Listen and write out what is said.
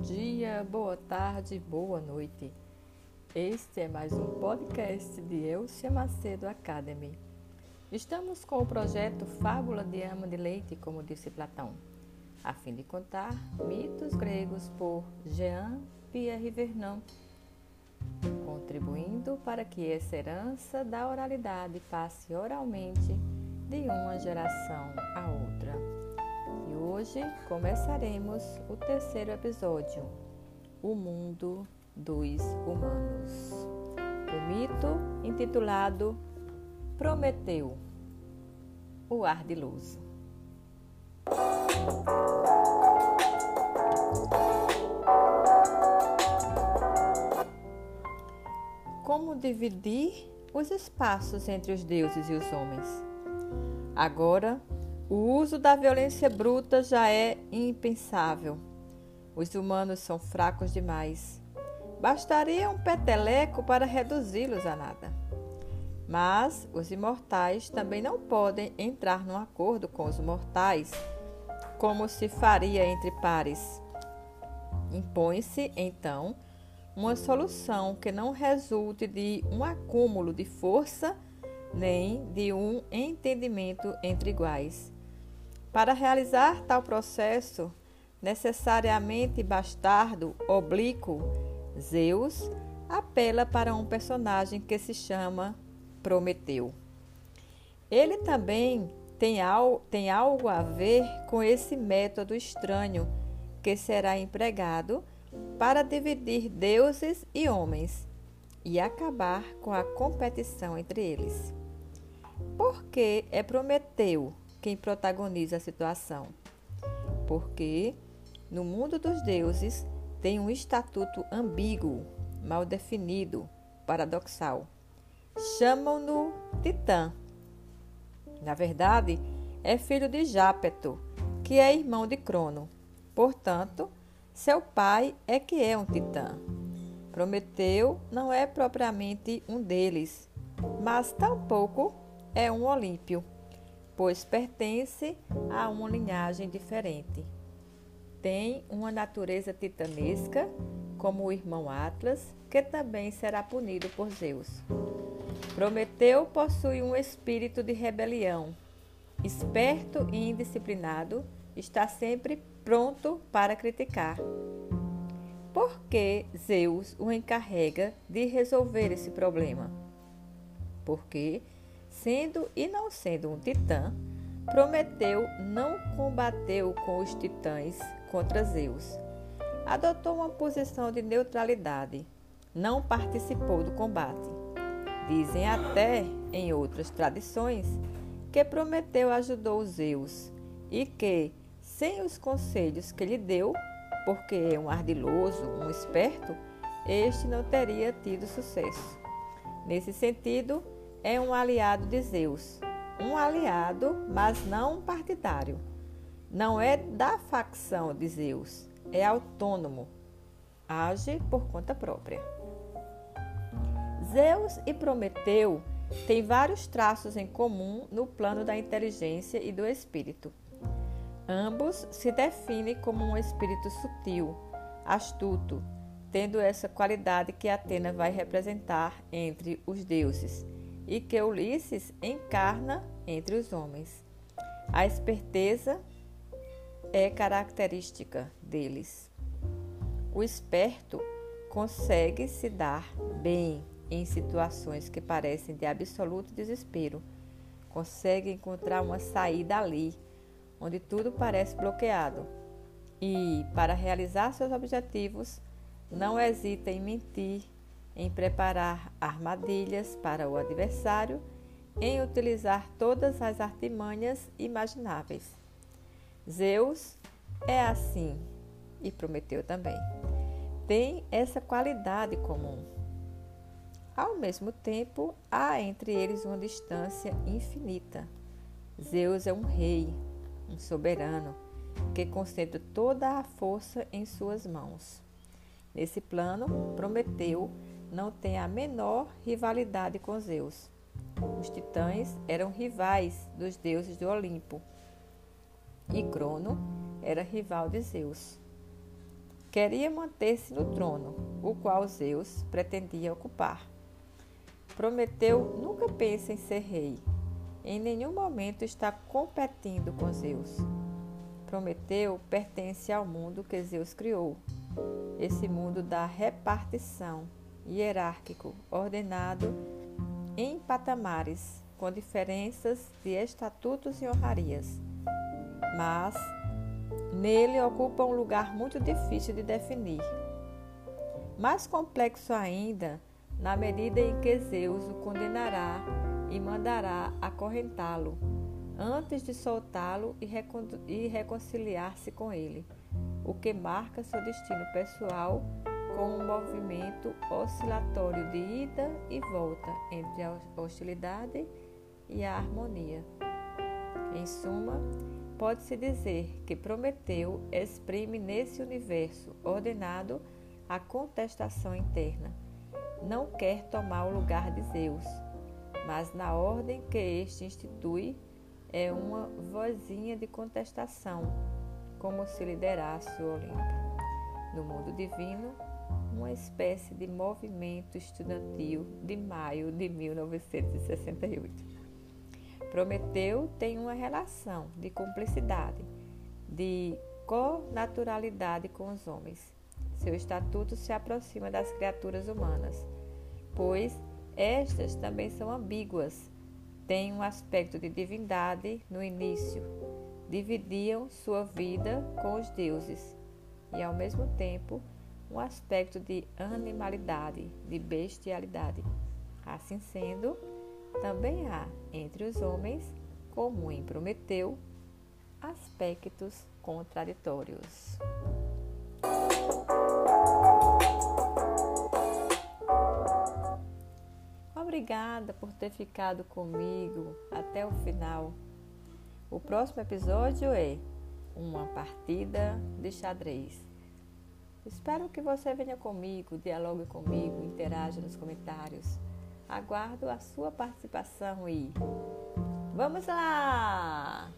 dia, boa tarde, boa noite. Este é mais um podcast de Elcia Macedo Academy. Estamos com o projeto Fábula de Ama de Leite, como disse Platão, a fim de contar mitos gregos por Jean-Pierre Vernon, contribuindo para que essa herança da oralidade passe oralmente de uma geração a outra. Hoje começaremos o terceiro episódio, O Mundo dos Humanos. O mito intitulado Prometeu, o ardiloso. Como dividir os espaços entre os deuses e os homens? Agora o uso da violência bruta já é impensável. Os humanos são fracos demais. Bastaria um peteleco para reduzi-los a nada. Mas os imortais também não podem entrar num acordo com os mortais, como se faria entre pares. Impõe-se, então, uma solução que não resulte de um acúmulo de força nem de um entendimento entre iguais para realizar tal processo, necessariamente bastardo, oblíquo, Zeus apela para um personagem que se chama Prometeu. Ele também tem, al tem algo a ver com esse método estranho que será empregado para dividir deuses e homens e acabar com a competição entre eles. Por que é Prometeu quem protagoniza a situação. Porque no mundo dos deuses tem um estatuto ambíguo, mal definido, paradoxal. Chamam-no Titã. Na verdade, é filho de Jápeto, que é irmão de Crono. Portanto, seu pai é que é um titã. Prometeu não é propriamente um deles, mas tampouco é um Olímpio pois pertence a uma linhagem diferente. Tem uma natureza titanesca, como o irmão Atlas, que também será punido por Zeus. Prometeu possui um espírito de rebelião. Esperto e indisciplinado, está sempre pronto para criticar. Por que Zeus o encarrega de resolver esse problema? Porque Sendo e não sendo um titã, Prometeu não combateu com os titãs contra Zeus. Adotou uma posição de neutralidade. Não participou do combate. Dizem até, em outras tradições, que Prometeu ajudou Zeus e que, sem os conselhos que lhe deu, porque é um ardiloso, um esperto, este não teria tido sucesso. Nesse sentido, é um aliado de Zeus. Um aliado, mas não um partidário. Não é da facção de Zeus, é autônomo. Age por conta própria. Zeus e Prometeu têm vários traços em comum no plano da inteligência e do espírito. Ambos se definem como um espírito sutil, astuto, tendo essa qualidade que Atena vai representar entre os deuses e que Ulisses encarna entre os homens. A esperteza é característica deles. O esperto consegue se dar bem em situações que parecem de absoluto desespero. Consegue encontrar uma saída ali, onde tudo parece bloqueado. E, para realizar seus objetivos, não hesita em mentir, em preparar armadilhas para o adversário, em utilizar todas as artimanhas imagináveis. Zeus é assim e Prometeu também. Tem essa qualidade comum. Ao mesmo tempo, há entre eles uma distância infinita. Zeus é um rei, um soberano, que concentra toda a força em suas mãos. Nesse plano, Prometeu não tem a menor rivalidade com Zeus. Os titãs eram rivais dos deuses do Olimpo e Crono era rival de Zeus. queria manter-se no trono, o qual Zeus pretendia ocupar. Prometeu nunca pensa em ser rei. Em nenhum momento está competindo com Zeus. Prometeu pertence ao mundo que Zeus criou. Esse mundo da repartição hierárquico, ordenado em patamares, com diferenças de estatutos e honrarias. Mas nele ocupa um lugar muito difícil de definir. Mais complexo ainda na medida em que Zeus o condenará e mandará acorrentá-lo, antes de soltá-lo e, recon e reconciliar-se com ele, o que marca seu destino pessoal com um movimento oscilatório de ida e volta entre a hostilidade e a harmonia. Em suma, pode-se dizer que Prometeu exprime nesse universo ordenado a contestação interna não quer tomar o lugar de Zeus, mas na ordem que este institui é uma vozinha de contestação, como se liderasse o Olimpo. No mundo divino, uma espécie de movimento estudantil de maio de 1968. Prometeu tem uma relação de cumplicidade, de co-naturalidade com os homens seu estatuto se aproxima das criaturas humanas, pois estas também são ambíguas, têm um aspecto de divindade no início, dividiam sua vida com os deuses e, ao mesmo tempo, um aspecto de animalidade, de bestialidade. Assim sendo, também há entre os homens, como em Prometeu, aspectos contraditórios. Obrigada por ter ficado comigo até o final. O próximo episódio é uma partida de xadrez. Espero que você venha comigo, dialogue comigo, interaja nos comentários. Aguardo a sua participação e vamos lá!